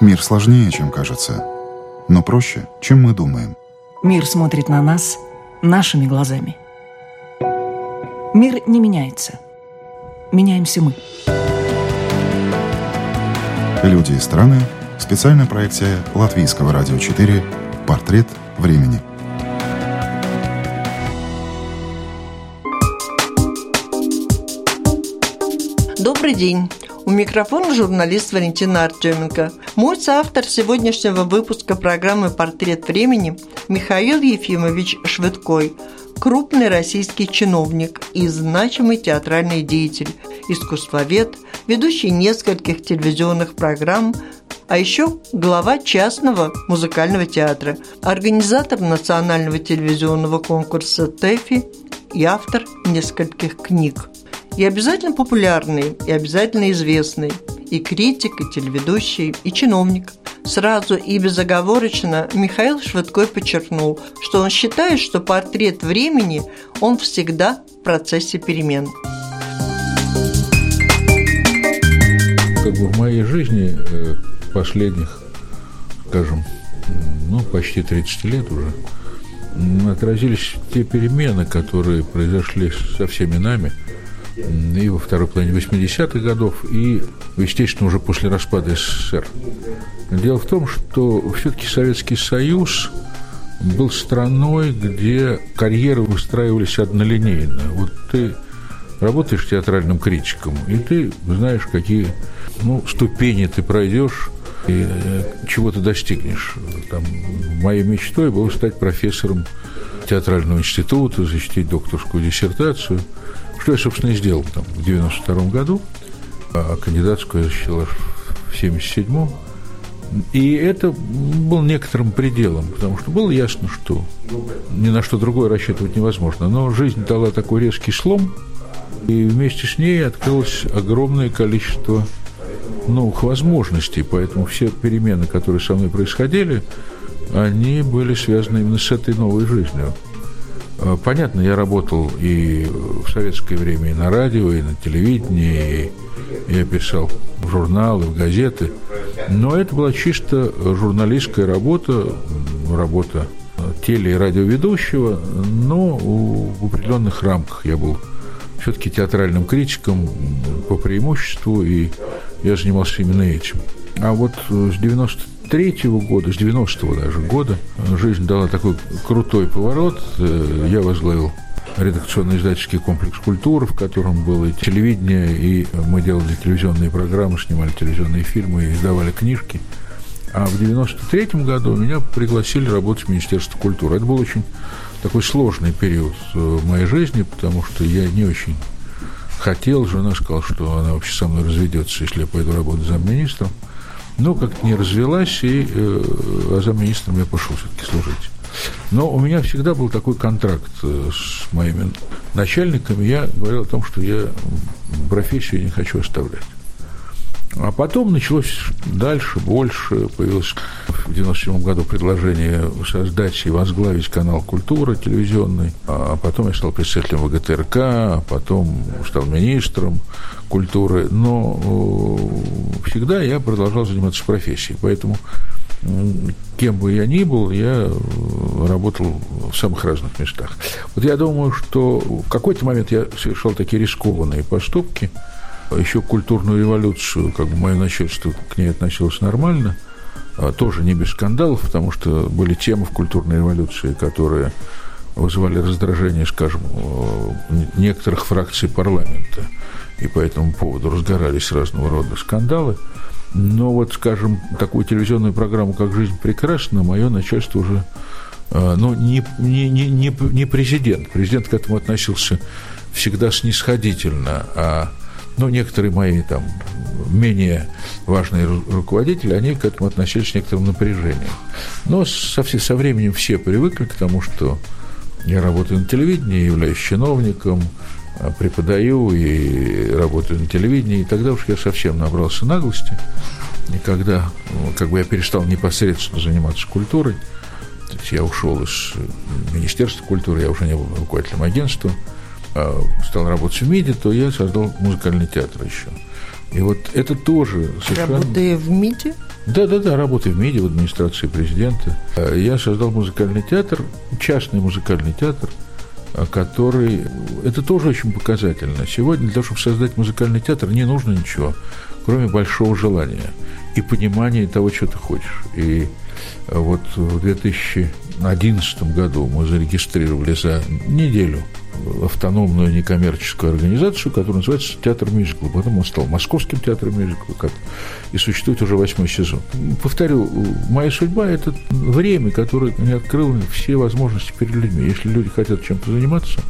Мир сложнее, чем кажется, но проще, чем мы думаем. Мир смотрит на нас нашими глазами. Мир не меняется. Меняемся мы. Люди и страны. Специальная проекция Латвийского радио 4 «Портрет времени». Добрый день. У микрофона журналист Валентина Артеменко. Мой соавтор сегодняшнего выпуска программы «Портрет времени» Михаил Ефимович Швыдкой, крупный российский чиновник и значимый театральный деятель, искусствовед, ведущий нескольких телевизионных программ, а еще глава частного музыкального театра, организатор национального телевизионного конкурса ТЭФИ и автор нескольких книг и обязательно популярный, и обязательно известный, и критик, и телеведущий, и чиновник. Сразу и безоговорочно Михаил Швыдкой подчеркнул, что он считает, что портрет времени, он всегда в процессе перемен. Как бы в моей жизни э, последних, скажем, ну, почти 30 лет уже, отразились те перемены, которые произошли со всеми нами – и во второй половине 80-х годов, и, естественно, уже после распада СССР. Дело в том, что все-таки Советский Союз был страной, где карьеры выстраивались однолинейно. Вот ты работаешь театральным критиком, и ты знаешь, какие ну, ступени ты пройдешь и э, чего ты достигнешь. Там, моей мечтой было стать профессором театрального института, защитить докторскую диссертацию – что я, собственно, и сделал там, в 92 году, а кандидатскую я защитил в 77-м. И это был некоторым пределом, потому что было ясно, что ни на что другое рассчитывать невозможно. Но жизнь дала такой резкий слом, и вместе с ней открылось огромное количество новых возможностей. Поэтому все перемены, которые со мной происходили, они были связаны именно с этой новой жизнью. Э, понятно, я работал и в советское время и на радио, и на телевидении, и я писал в журналы, в газеты. Но это была чисто журналистская работа, работа теле- и радиоведущего, но в определенных рамках я был все-таки театральным критиком по преимуществу, и я занимался именно этим. А вот с 90 93 года, с 90-го даже года, жизнь дала такой крутой поворот. Э, я возглавил редакционно-издательский комплекс культуры, в котором было и телевидение, и мы делали телевизионные программы, снимали телевизионные фильмы, и издавали книжки. А в 93 году меня пригласили работать в Министерство культуры. Это был очень такой сложный период в моей жизни, потому что я не очень хотел. Жена сказала, что она вообще со мной разведется, если я пойду работать замминистром. министром но как-то не развелась, и э, а замминистром я пошел все-таки служить. Но у меня всегда был такой контракт э, с моими начальниками. Я говорил о том, что я профессию не хочу оставлять. А потом началось дальше, больше. Появилось в 97 году предложение создать и возглавить канал «Культура» телевизионный. А потом я стал председателем ВГТРК, а потом стал министром культуры. Но э, всегда я продолжал заниматься профессией. Поэтому кем бы я ни был, я э, работал в самых разных местах. Вот я думаю, что в какой-то момент я совершал такие рискованные поступки – еще культурную революцию, как бы мое начальство к ней относилось нормально, а тоже не без скандалов, потому что были темы в культурной революции, которые вызывали раздражение, скажем, некоторых фракций парламента, и по этому поводу разгорались разного рода скандалы. Но вот, скажем, такую телевизионную программу, как «Жизнь прекрасна», мое начальство уже а, ну, не, не, не, не президент. Президент к этому относился всегда снисходительно, а ну, некоторые мои там менее важные руководители, они к этому относились с некоторым напряжением. Но со, со временем все привыкли к тому, что я работаю на телевидении, являюсь чиновником, а, преподаю и работаю на телевидении, и тогда уж я совсем набрался наглости, и когда как бы я перестал непосредственно заниматься культурой, то есть я ушел из Министерства культуры, я уже не был руководителем агентства, стал работать в МИДе, то я создал музыкальный театр еще. И вот это тоже совершенно... Работая в МИДе? Да-да-да, работаю в МИДе, в администрации президента. Я создал музыкальный театр, частный музыкальный театр, который... Это тоже очень показательно. Сегодня для того, чтобы создать музыкальный театр, не нужно ничего, кроме большого желания и понимания того, что ты хочешь. И вот в 2011 году мы зарегистрировали за неделю автономную некоммерческую организацию, которая называется Театр Мюзикла. Потом он стал Московским театром мюзикла, как и существует уже восьмой сезон. Повторю, моя судьба – это время, которое не открыло все возможности перед людьми. Если люди хотят чем-то заниматься,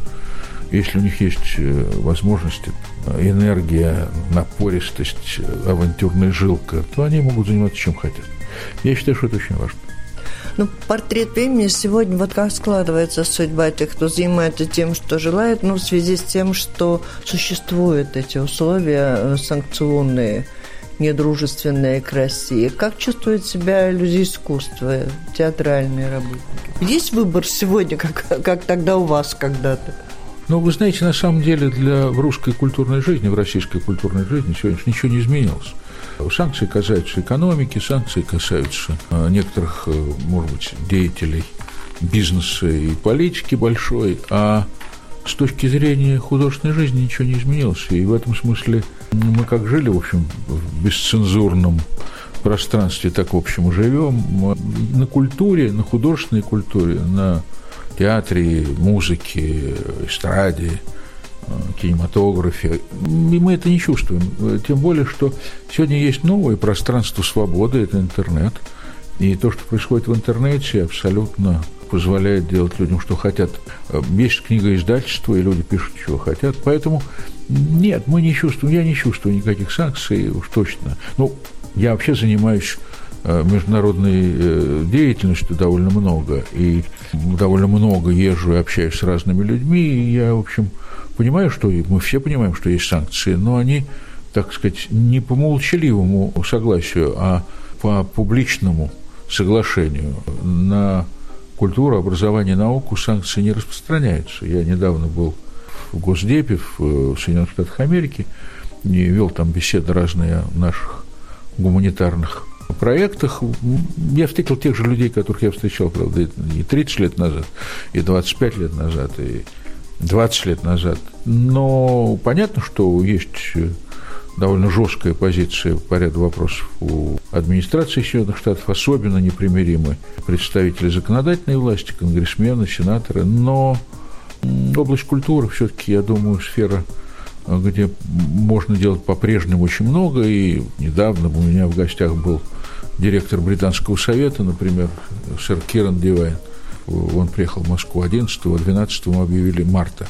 если у них есть э, возможности, энергия, напористость, авантюрная жилка, то они могут заниматься чем хотят. Я считаю, что это очень важно. Ну, портрет времени сегодня, вот как складывается судьба тех, кто занимается тем, что желает, ну, в связи с тем, что существуют эти условия э, санкционные, недружественные к России. Как чувствуют себя люди искусства, театральные работники? Есть выбор сегодня, как, как тогда у вас когда-то? Ну, вы знаете, на самом деле для в русской культурной жизни, в российской культурной жизни сегодня ничего не изменилось. Санкции касаются экономики, санкции касаются э, некоторых, э, может быть, деятелей бизнеса и политики большой, а с точки зрения художественной жизни ничего не изменилось. И в этом смысле мы как жили, в общем, в бесцензурном пространстве, так, в общем, и живем. На культуре, на художественной культуре, на театре, музыке, эстраде – кинематографе. И мы это не чувствуем. Тем более, что сегодня есть новое пространство свободы, это интернет. И то, что происходит в интернете, абсолютно позволяет делать людям, что хотят. Есть книга издательства, и люди пишут, чего хотят. Поэтому нет, мы не чувствуем, я не чувствую никаких санкций, уж точно. Ну, я вообще занимаюсь э, международной э, деятельностью довольно много, и довольно много езжу и общаюсь с разными людьми, и я, в общем, понимаю, что мы все понимаем, что есть санкции, но они, так сказать, не по молчаливому согласию, а по публичному соглашению на культуру, образование, науку санкции не распространяются. Я недавно был в Госдепе в Соединенных Штатах Америки и вел там беседы разные о наших гуманитарных проектах. Я встретил тех же людей, которых я встречал, правда, и 30 лет назад, и 25 лет назад, и 20 лет назад. Но понятно, что есть довольно жесткая позиция по ряду вопросов у администрации Соединенных Штатов, особенно непримиримы представители законодательной власти, конгрессмены, сенаторы, но область культуры все-таки, я думаю, сфера, где можно делать по-прежнему очень много, и недавно у меня в гостях был директор Британского совета, например, сэр Киран Дивайн, он приехал в Москву 11 го 12 мы объявили марта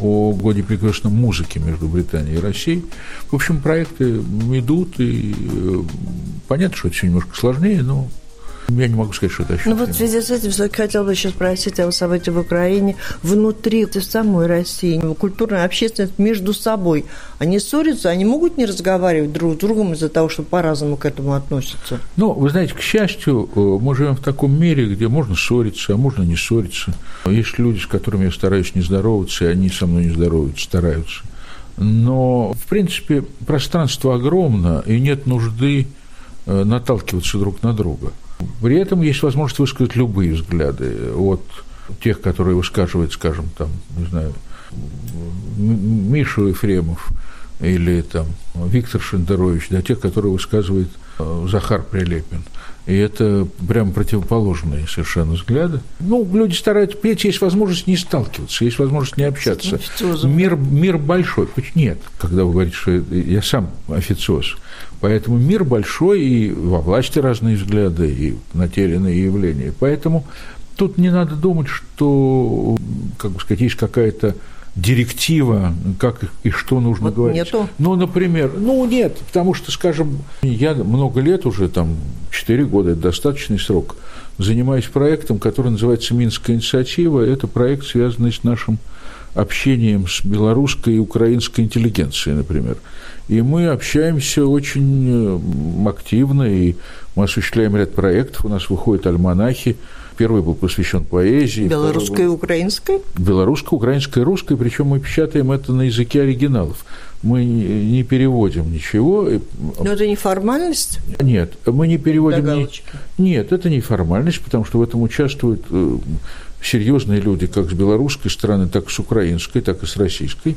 о годе прекрасной музыки между Британией и Россией. В общем, проекты идут, и э, понятно, что это все немножко сложнее, но я не могу сказать, что это. Ну вот в связи с этим все-таки хотел бы еще спросить о событиях в Украине внутри самой России, культурная общественность между собой. Они ссорятся, они могут не разговаривать друг с другом из-за того, что по-разному к этому относятся? Ну, вы знаете, к счастью, э, мы живем в таком мире, где можно ссориться, а можно не ссориться. Есть люди, с которыми я стараюсь не здороваться, и они со мной не здороваются, стараются. Но, в принципе, пространство огромно, и нет нужды э, наталкиваться друг на друга – при этом есть возможность высказать любые взгляды от тех, которые высказывают, скажем, там, не знаю, Миша Ефремов или там Виктор Шендерович, до тех, которые высказывает э, Захар Прилепин. И это прям противоположные совершенно взгляды. Ну, люди стараются петь, есть возможность не сталкиваться, есть возможность не общаться. Мир, мир большой. Нет, когда вы говорите, что я сам официоз. Поэтому мир большой, и во власти разные взгляды, и на те или иные явления. Поэтому тут не надо думать, что, как бы сказать, есть какая-то директива, как и что нужно вот говорить. Нету. Ну, например, ну нет, потому что, скажем, я много лет уже, там, 4 года, это достаточный срок, занимаюсь проектом, который называется «Минская инициатива». Это проект, связанный с нашим общением с белорусской и украинской интеллигенцией, например. И мы общаемся очень активно, и мы осуществляем ряд проектов, у нас выходят альманахи, Первый был посвящен поэзии. Белорусской и украинской? Белорусской, украинской и русской, причем мы печатаем это на языке оригиналов. Мы не переводим ничего. Но это не формальность? Нет, мы не переводим... Ни... Нет, это не формальность, потому что в этом участвуют э, серьезные люди как с белорусской стороны, так и с украинской, так и с российской.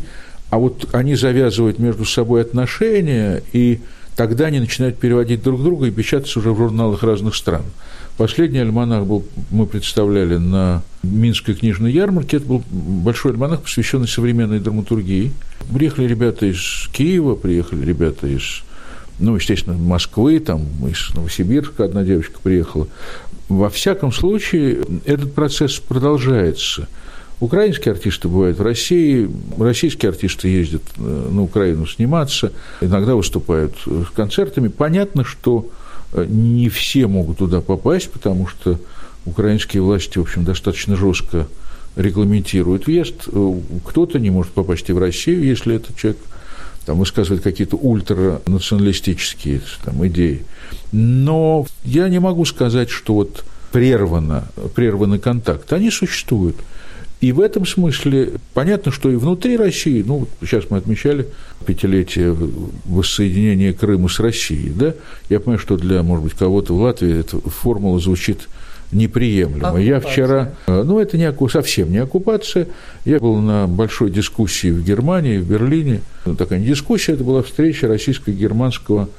А вот они завязывают между собой отношения, и тогда они начинают переводить друг друга и печататься уже в журналах разных стран. Последний альманах был, мы представляли на Минской книжной ярмарке. Это был большой альманах, посвященный современной драматургии. Приехали ребята из Киева, приехали ребята из, ну, естественно, Москвы, там, из Новосибирска одна девочка приехала. Во всяком случае, этот процесс продолжается – Украинские артисты бывают в России, российские артисты ездят э, на Украину сниматься, иногда выступают с концертами. Понятно, что э, не все могут туда попасть, потому что украинские власти, в общем, достаточно жестко регламентируют въезд. Э, кто-то не может попасть и в Россию, если этот человек там, высказывает какие-то ультранационалистические там, идеи. Но я не могу сказать, что вот прервано, прерваны контакты. Они существуют. И в этом смысле понятно, что и внутри России, ну, сейчас мы отмечали пятилетие воссоединения Крыма с Россией, да, я понимаю, что для, может быть, кого-то в Латвии эта формула звучит неприемлемо. Оккупация. Я вчера, ну, это не, совсем не оккупация, я был на большой дискуссии в Германии, в Берлине, ну, такая не дискуссия, это была встреча российско-германского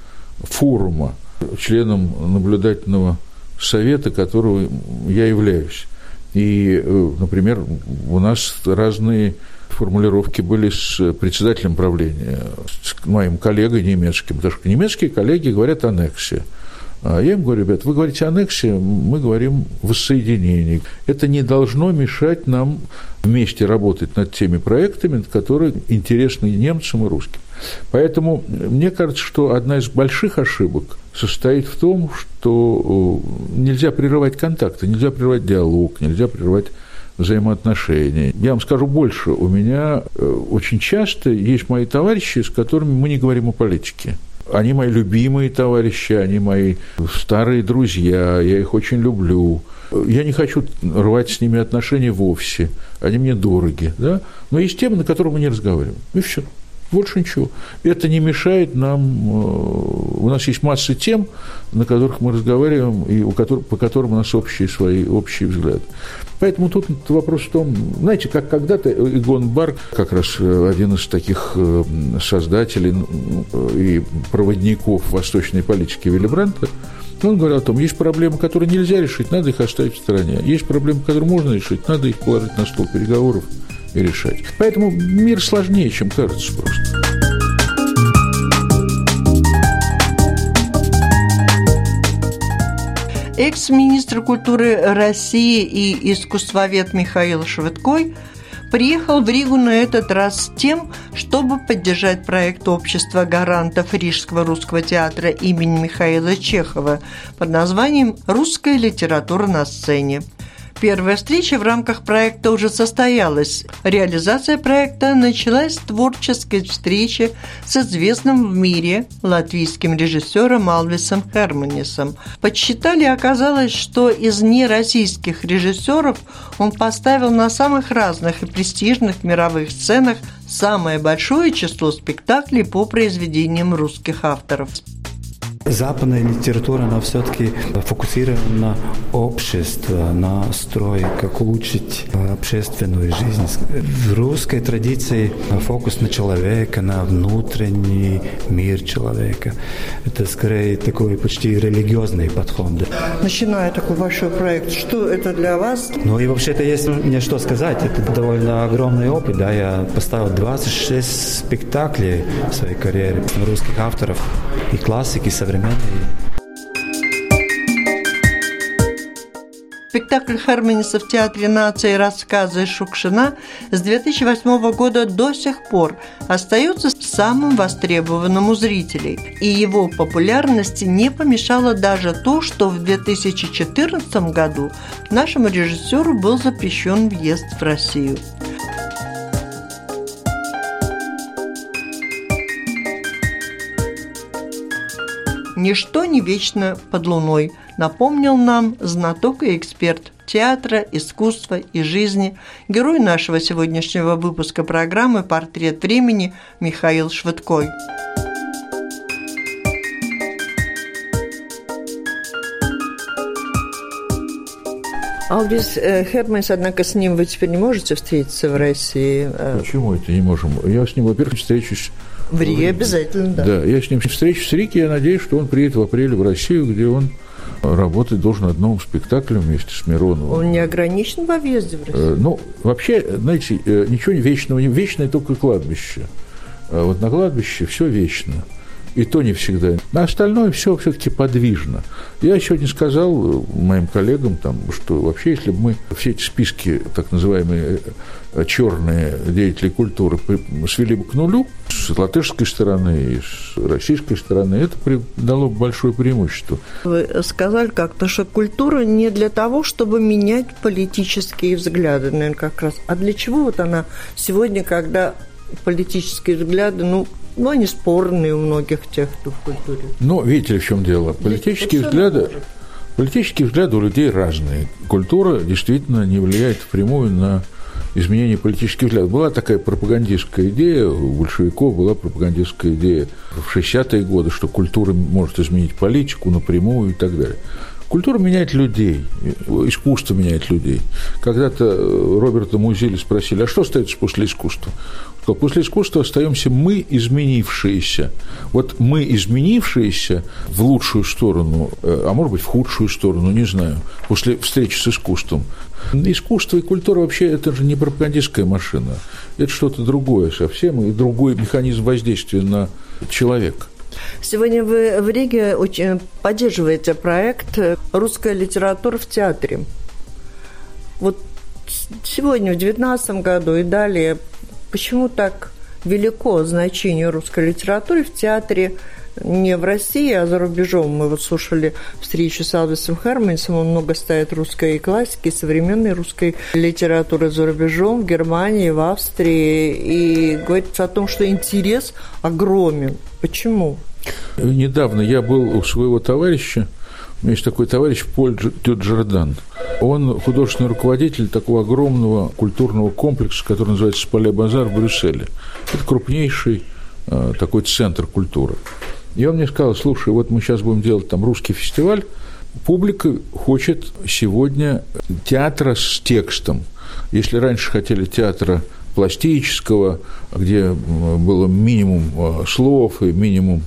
форума, членом наблюдательного совета, которого я являюсь. И, э, например, у нас разные формулировки были с председателем правления, с моим коллегой немецким, потому что немецкие коллеги говорят аннексия. А я им говорю, ребят, вы говорите аннексия, мы говорим воссоединение. Это не должно мешать нам вместе работать над теми проектами, которые интересны немцам и русским. Поэтому мне кажется, что одна из больших ошибок состоит в том, что э, нельзя прерывать контакты, нельзя прерывать диалог, нельзя прерывать взаимоотношения. Я вам скажу больше, у меня э, очень часто есть мои товарищи, с которыми мы не говорим о политике. Они мои любимые товарищи, они мои старые друзья, я их очень люблю. Я не хочу рвать с ними отношения вовсе, они мне дороги, да? но есть темы, на которые мы не разговариваем, и все. Больше ничего. Это не мешает нам... Э, у нас есть масса тем, на которых мы разговариваем, и у которых, по которым у нас общие свои общие взгляды. Поэтому тут вопрос в том, знаете, как когда-то Игон Бар, как раз э, один из таких э, создателей и проводников восточной политики Вилли Бранта, он говорил о том, есть проблемы, которые нельзя решить, надо их оставить в стороне. Есть проблемы, которые можно решить, надо их положить на стол переговоров решать. Поэтому мир сложнее, чем кажется просто. Экс-министр культуры России и искусствовед Михаил Швыдкой приехал в Ригу на этот раз с тем, чтобы поддержать проект общества гарантов Рижского русского театра имени Михаила Чехова под названием «Русская литература на сцене». Первая встреча в рамках проекта уже состоялась. Реализация проекта началась с творческой встречи с известным в мире латвийским режиссером Алвисом Херманисом. Подсчитали, оказалось, что из нероссийских режиссеров он поставил на самых разных и престижных мировых сценах самое большое число спектаклей по произведениям русских авторов. Западная литература, она все-таки фокусирована на общество, на строй, как улучшить э, общественную жизнь. В русской традиции фокус на человека, на внутренний мир человека. Это скорее такой почти религиозный подход. Начиная такой большой проект, что это для вас? Ну и вообще-то есть мне что сказать. Это довольно огромный опыт. Да? Я поставил 26 спектаклей в своей карьере русских авторов и классики современных современные. Спектакль Хармониса в Театре нации «Рассказы Шукшина» с 2008 года до сих пор остается самым востребованным у зрителей, и его популярности не помешало даже то, что в 2014 году нашему режиссеру был запрещен въезд в Россию. «Ничто не вечно под луной», напомнил нам знаток и эксперт театра, искусства и жизни, герой нашего сегодняшнего выпуска программы «Портрет времени» Михаил Швыдкой. Алдис э, Херманс, однако, с ним вы теперь не можете встретиться в России. Э. Почему это не можем? Я с ним, во-первых, встречусь в Риге обязательно, да. Да, я с ним встречусь с Риге, я надеюсь, что он приедет в апреле в Россию, где он работать должен над новым спектаклем вместе с Мироновым. Он не ограничен во въезде в Россию? Э, ну, вообще, знаете, ничего не вечного, вечное только кладбище. А вот на кладбище все вечно – и то не всегда. На остальное все все-таки подвижно. Я сегодня сказал э, моим коллегам, там, что вообще, если бы мы все эти списки, так называемые э, черные деятели культуры, свели бы к нулю, с латышской стороны и с российской стороны, это дало бы большое преимущество. Вы сказали как-то, что культура не для того, чтобы менять политические взгляды, наверное, как раз. А для чего вот она сегодня, когда политические взгляды, ну, ну, они спорные у многих тех, кто в культуре. Ну, видите ли, в чем дело? Политические взгляды, политические взгляды у людей разные. Культура действительно не влияет впрямую на изменение политических взглядов. Была такая пропагандистская идея, у большевиков была пропагандистская идея в 60-е годы, что культура может изменить политику напрямую и так далее. Культура меняет людей, искусство меняет людей. Когда-то Роберта Музили спросили, а что остается после искусства? что после искусства остаемся мы, изменившиеся. Вот мы, изменившиеся в лучшую сторону, э, а может быть, в худшую сторону, не знаю, после встречи с искусством. Искусство и культура вообще это же не пропагандистская машина, это что-то другое совсем, и другой механизм воздействия на человека. Сегодня вы в Риге очень поддерживаете проект «Русская литература в театре». Вот сегодня, в 2019 году и далее Почему так велико значение русской литературы в театре не в России, а за рубежом. Мы вот слушали встречу с Алвисом Херманисом, он много ставит русской классики, современной русской литературы за рубежом, в Германии, в Австрии, и говорится о том, что интерес огромен. Почему? Недавно я был у своего товарища, у меня есть такой товарищ Поль Дюджердан. Он художественный руководитель такого огромного культурного комплекса, который называется Спале Базар в Брюсселе. Это крупнейший э, такой центр культуры. И он мне сказал, слушай, вот мы сейчас будем делать там русский фестиваль, публика хочет сегодня театра с текстом. Если раньше хотели театра пластического, где было минимум э, слов и минимум,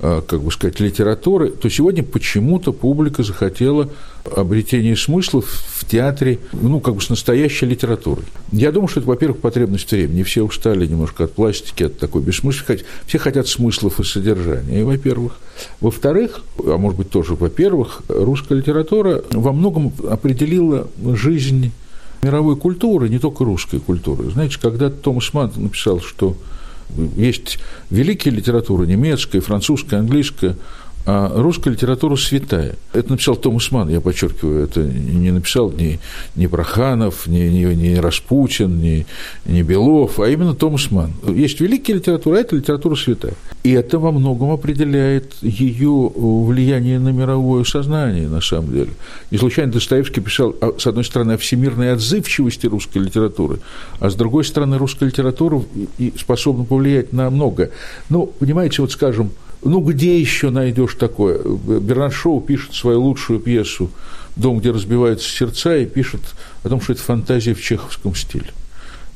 э, как бы сказать, литературы, то сегодня почему-то публика захотела обретение смыслов в театре, ну, как бы с настоящей литературой. Я думаю, что это, во-первых, потребность времени. Все устали немножко от пластики, от такой бессмысленности. Все хотят смыслов и содержания, во-первых. Во-вторых, а может быть тоже во-первых, русская литература во многом определила жизнь мировой культуры, не только русской культуры. Знаете, когда Томас Манн написал, что есть великие литературы, немецкая, французская, английская, а русская литература святая. Это написал Томас Ман, я подчеркиваю, это не написал ни, ни Проханов, ни, ни, ни Распутин, ни, ни Белов, а именно Томас Ман. Есть великая литература, а это литература святая. И это во многом определяет ее влияние на мировое сознание, на самом деле. Не случайно Достоевский писал, с одной стороны, о всемирной отзывчивости русской литературы, а с другой стороны, русская литература способна повлиять на многое. Ну, понимаете, вот скажем, ну, где еще найдешь такое? Бернард Шоу пишет свою лучшую пьесу «Дом, где разбиваются сердца» и пишет о том, что это фантазия в чеховском стиле.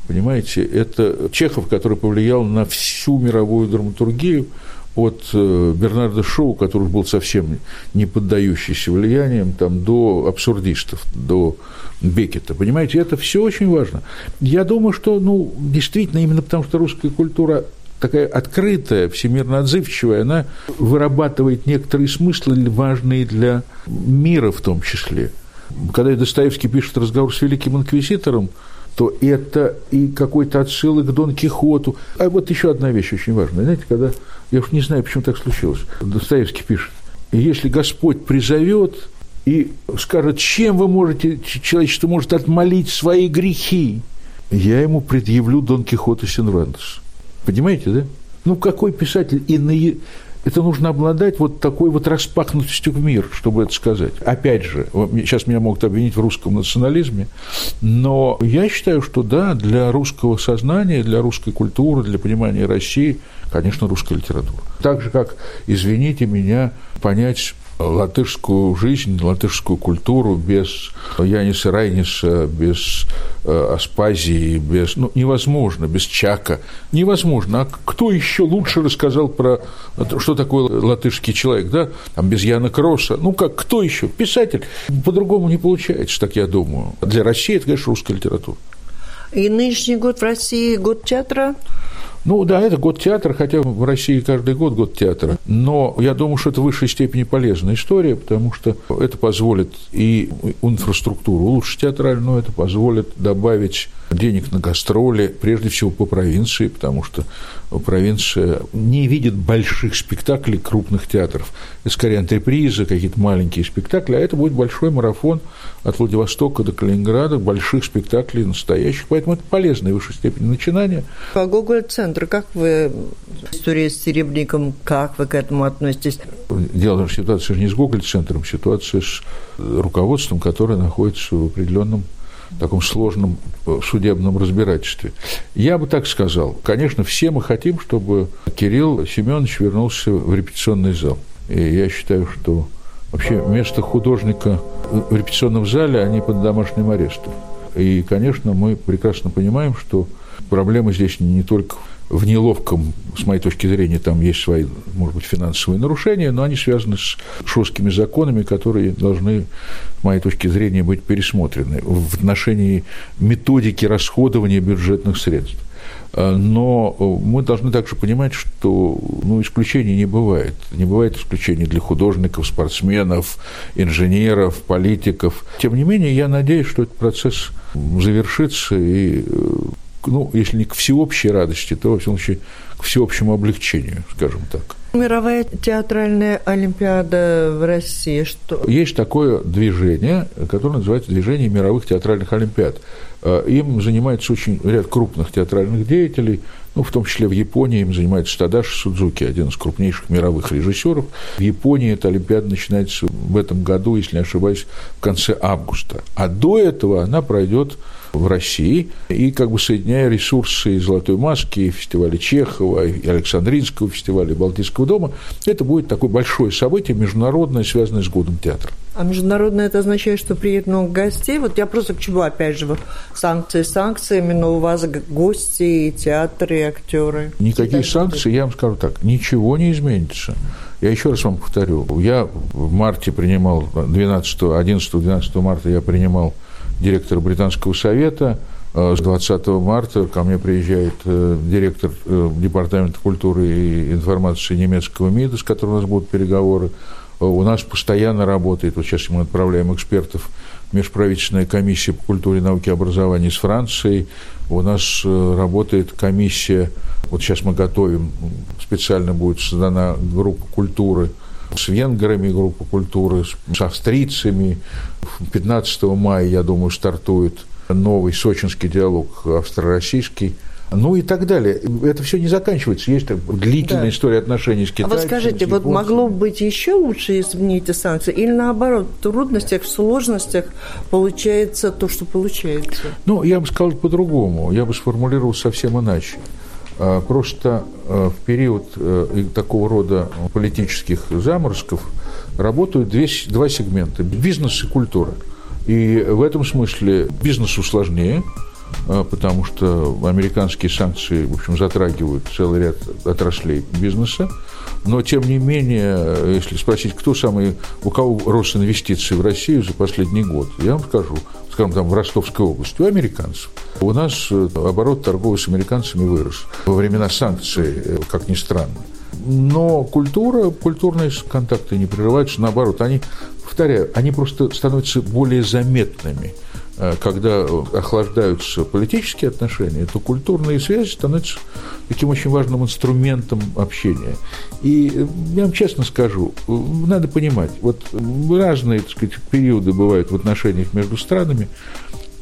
Понимаете, это Чехов, который повлиял на всю мировую драматургию, от э, Бернарда Шоу, который был совсем не поддающийся влиянием, там, до абсурдистов, до Бекета. Понимаете, это все очень важно. Я думаю, что, ну, действительно, именно потому что русская культура такая открытая, всемирно отзывчивая, она вырабатывает некоторые смыслы, важные для мира в том числе. Когда Достоевский пишет разговор с великим инквизитором, то это и какой-то отсылок к Дон Кихоту. А вот еще одна вещь очень важная. Знаете, когда, я уж не знаю, почему так случилось, Достоевский пишет, если Господь призовет и скажет, чем вы можете, человечество может отмолить свои грехи, я ему предъявлю Дон Кихота Синвандес. Понимаете, да? Ну, какой писатель и на, это нужно обладать вот такой вот распахнутостью в мир, чтобы это сказать. Опять же, сейчас меня могут обвинить в русском национализме, но я считаю, что да, для русского сознания, для русской культуры, для понимания России, конечно, русская литература. Так же, как, извините меня, понять латышскую жизнь, латышскую культуру без Яниса Райниса, без э, Аспазии, без... Ну, невозможно, без Чака. Невозможно. А кто еще лучше рассказал про что такое латышский человек, да? Там без Яна Кросса. Ну, как, кто еще? Писатель. По-другому не получается, так я думаю. Для России это, конечно, русская литература. И нынешний год в России год театра? Ну да, это год театра, хотя в России каждый год год театра. Но я думаю, что это в высшей степени полезная история, потому что это позволит и инфраструктуру улучшить театральную, это позволит добавить денег на гастроли, прежде всего по провинции, потому что провинция не видит больших спектаклей крупных театров. Это скорее антрепризы, какие-то маленькие спектакли, а это будет большой марафон от Владивостока до Калининграда, больших спектаклей настоящих. Поэтому это полезное в высшей степени начинание. По Гоголь-центру, как вы, история с Серебренником, как вы к этому относитесь? Дело в том, что ситуация же не с Гоголь-центром, ситуация с руководством, которое находится в определенном таком сложном э, судебном разбирательстве. Я бы так сказал. Конечно, все мы хотим, чтобы Кирилл Семенович вернулся в репетиционный зал. И я считаю, что вообще место художника в репетиционном зале, они под домашним арестом. И, конечно, мы прекрасно понимаем, что проблема здесь не только в неловком, с моей точки зрения, там есть свои, может быть, финансовые нарушения, но они связаны с жесткими законами, которые должны, с моей точки зрения, быть пересмотрены в отношении методики расходования бюджетных средств. А, но мы должны также понимать, что ну, исключений не бывает. Не бывает исключений для художников, спортсменов, инженеров, политиков. Тем не менее, я надеюсь, что этот процесс завершится и э, ну, если не к всеобщей радости, то, во всяком случае, к всеобщему облегчению, скажем так. Мировая театральная олимпиада в России, что? Есть такое движение, которое называется движение мировых театральных олимпиад. Э, им занимается очень ряд крупных театральных деятелей, ну, в том числе в Японии им занимается Тадаши Судзуки, один из крупнейших мировых режиссеров. В Японии эта Олимпиада начинается в этом году, если не ошибаюсь, в конце августа. А до этого она пройдет в России, и как бы соединяя ресурсы и «Золотой маски», и фестиваля Чехова, и Александринского фестиваля, и Балтийского дома, это будет такое большое событие международное, связанное с годом театра. А международное это означает, что приедет много гостей? Вот я просто к чему, опять же, санкции санкциями, но у вас гости, и театры, и актеры. Никакие санкции, я вам скажу так, ничего не изменится. Я еще раз вам повторю, я в марте принимал, 12, 11-12 марта я принимал директора Британского совета. Э, с 20 марта ко мне приезжает э, директор э, Департамента культуры и информации немецкого МИДа, с которым у нас будут переговоры. У нас постоянно работает, вот сейчас мы отправляем экспертов, межправительственная комиссия по культуре, науке и образованию с Францией. У нас работает комиссия, вот сейчас мы готовим, специально будет создана группа культуры – с венграми группа культуры, с австрийцами. 15 мая, я думаю, стартует новый сочинский диалог австро-российский. Ну и так далее. Это все не заканчивается. Есть длительная да. история отношений с Китаем. А вот скажите, вот могло быть еще лучше изменить эти санкции? Или наоборот, в трудностях, в сложностях получается то, что получается? Ну, я бы сказал по-другому. Я бы сформулировал совсем иначе. А, просто а, в период э, такого рода политических заморозков работают два сегмента – бизнес и культура. И в этом смысле бизнесу сложнее, а, потому что американские санкции, в общем, затрагивают целый ряд отраслей бизнеса. Но, тем не менее, если спросить, кто самый, у кого рост инвестиций в Россию за последний год, я вам скажу, скажем, там в Ростовской области, у американцев. У нас э, оборот торговый с американцами вырос во времена санкций, э, как ни странно. Но культура, культурные контакты не прерываются, наоборот, они, повторяю, они просто становятся более заметными – когда охлаждаются политические отношения, то культурные связи становятся таким очень важным инструментом общения. И э, я вам честно скажу, надо понимать, вот разные так сказать, периоды бывают в отношениях между странами,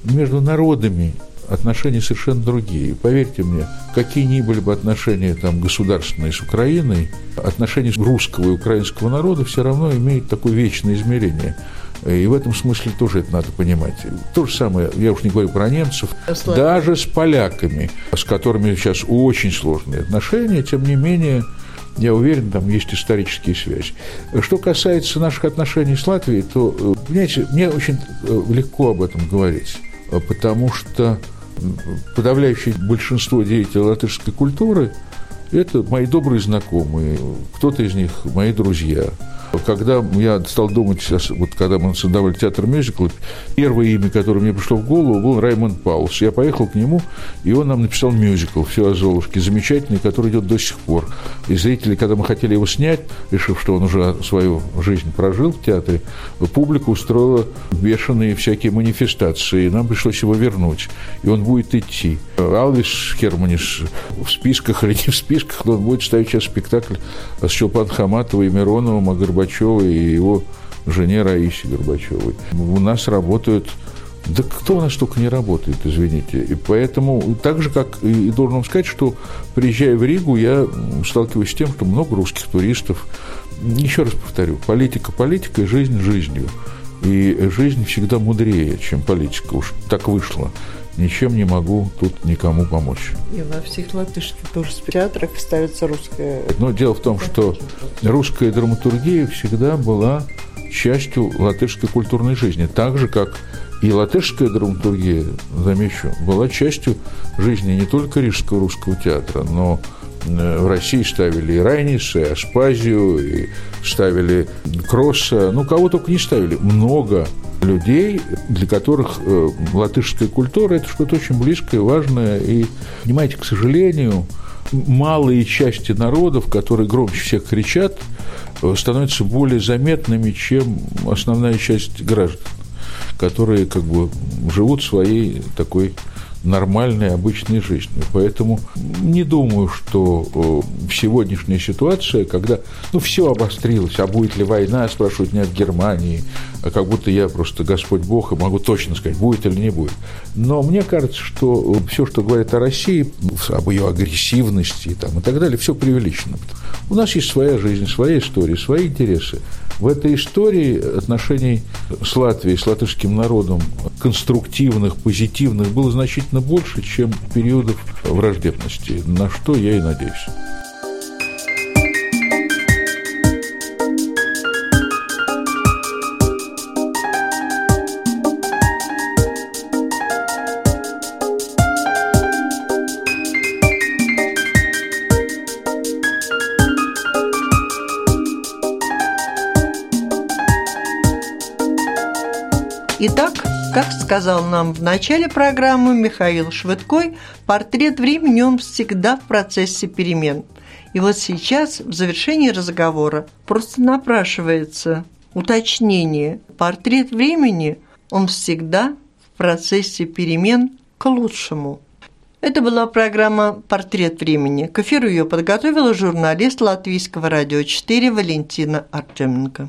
между народами отношения совершенно другие. Поверьте мне, какие ни были бы отношения там, государственные с Украиной, отношения русского и украинского народа все равно имеют такое вечное измерение. И в этом смысле тоже это надо понимать. То же самое, я уж не говорю про немцев, Слава. даже с поляками, с которыми сейчас очень сложные отношения, тем не менее, я уверен, там есть исторические связи. Что касается наших отношений с Латвией, то, э, понимаете, мне очень э, легко об этом говорить, потому что подавляющее большинство деятелей латышской культуры – это мои добрые знакомые, кто-то из них – мои друзья – когда я стал думать, вот когда мы создавали театр мюзикл, первое имя, которое мне пришло в голову, был Раймонд Паулс. Я поехал к нему, и он нам написал мюзикл «Все о Золушке», замечательный, который идет до сих пор. И зрители, когда мы хотели его снять, решив, что он уже свою жизнь прожил в театре, публика устроила бешеные всякие манифестации, и нам пришлось его вернуть. И он будет идти. Алвис Херманис в списках или не в списках, но он будет ставить сейчас спектакль с Чулпан Хаматовой, Мироновым, о Горбачевой и его жене Раисе Горбачевой. У нас работают да кто у нас только не работает, извините. И поэтому, так же, как и должен вам сказать, что приезжая в Ригу, я сталкиваюсь с тем, что много русских туристов. Еще раз повторю, политика политикой, жизнь жизнью. И жизнь всегда мудрее, чем политика. Уж так вышло ничем не могу тут никому помочь. И во всех латышских тоже театрах ставится русская... Но дело в том, что русская драматургия всегда была частью латышской культурной жизни, так же, как и латышская драматургия, замечу, была частью жизни не только Рижского русского театра, но в России ставили и Райниса, и Аспазию, и ставили Кросса, ну, кого только не ставили. Много людей, для которых э, латышская культура – это что-то очень близкое, важное. И, понимаете, к сожалению, малые части народов, которые громче всех кричат, э, становятся более заметными, чем основная часть граждан, которые как бы живут своей такой нормальной, обычной жизнью. Поэтому не думаю, что э, сегодняшняя ситуация, когда ну, все обострилось, а будет ли война, спрашивают меня в Германии, а как будто я просто Господь Бог и могу точно сказать, будет или не будет. Но мне кажется, что все, что говорят о России, об ее агрессивности там, и так далее, все преувеличено. У нас есть своя жизнь, своя история, свои интересы. В этой истории отношений с Латвией, с латышским народом, конструктивных, позитивных, было значительно больше, чем периодов враждебности, на что я и надеюсь. Итак, как сказал нам в начале программы Михаил Швыдкой, портрет времени он всегда в процессе перемен. И вот сейчас, в завершении разговора, просто напрашивается уточнение. Портрет времени он всегда в процессе перемен к лучшему. Это была программа «Портрет времени». К эфиру ее подготовила журналист Латвийского радио 4 Валентина Артеменко.